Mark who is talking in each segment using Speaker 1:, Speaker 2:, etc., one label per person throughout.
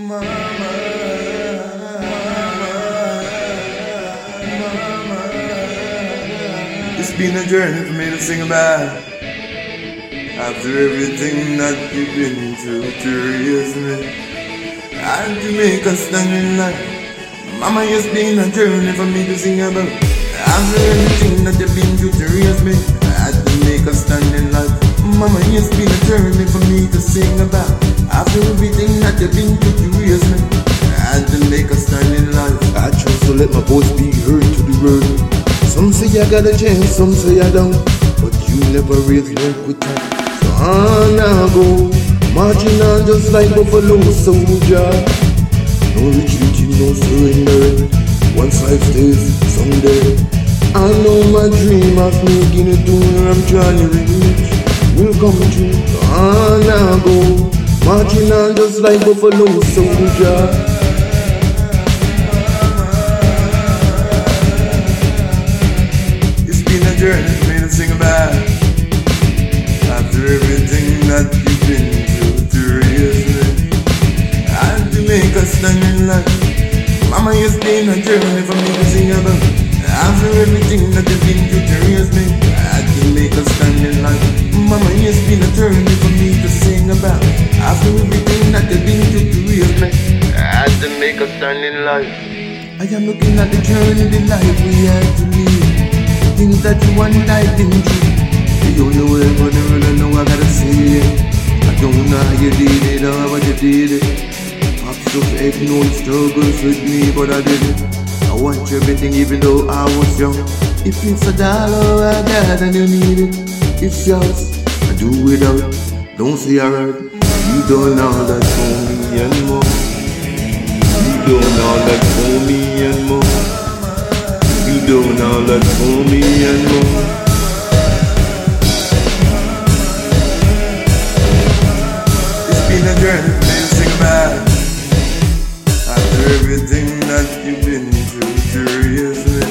Speaker 1: It's been a journey for me to sing about. After everything that you've been through to raise me, and to make us stand in life. Mama, it's been a journey for me to sing about. After everything that you've been sing about. After everything that you've been through to raise me, I had to make us stand in life.
Speaker 2: I chose to let my voice be heard to the world. Some say I got a chance, some say I don't. But you never really learned with time. So on I go, marching on just like Buffalo Soldier. No retreating, no surrender. Once life stays, someday. I know my dream of making it to where I'm trying to reach will come true. On I go, marching on just like Buffalo Soldier.
Speaker 1: It's been a journey for me to sing about. After everything that you've been through to raise me, and to make us stand in life. Mama, it's been a journey for me to sing about. After everything that you've been through to raise me, that you've been through to raise me, and to make us stand in life. I am looking at the journey, the life we had to live. Things that you and I been through. The only way for the world I know I gotta say it. I don't know how you did it or what you did it. Pops had no struggles with me, but I did it. I want everything even though I was young. If it's a dollar I got and you need it, it's yours. I do without. Don't say I alright. You done all that for me and more. You done all that for me and more. You done all that for me and more. It's been a journey for me to sing about. After everything that you've been through me,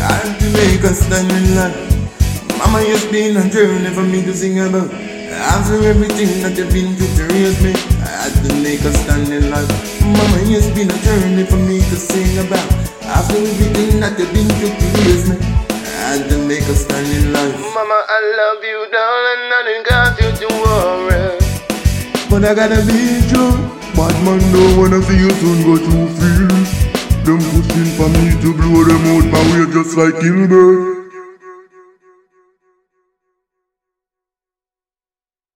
Speaker 1: and to make us stand in line. Mama, it's been a journey for me to sing about. After everything that you've been through to raise me, I had to make us stand in line. Mama, it's been a journey for me to sing about. After everything that you've been through to raise me, I had to make us stand in line. Mama, I love you, darling, didn't got you to worry. But I gotta be true.
Speaker 2: Bad man don't wanna see you soon go through feels. Them pushing for me to blow them out my way just like Gilbert.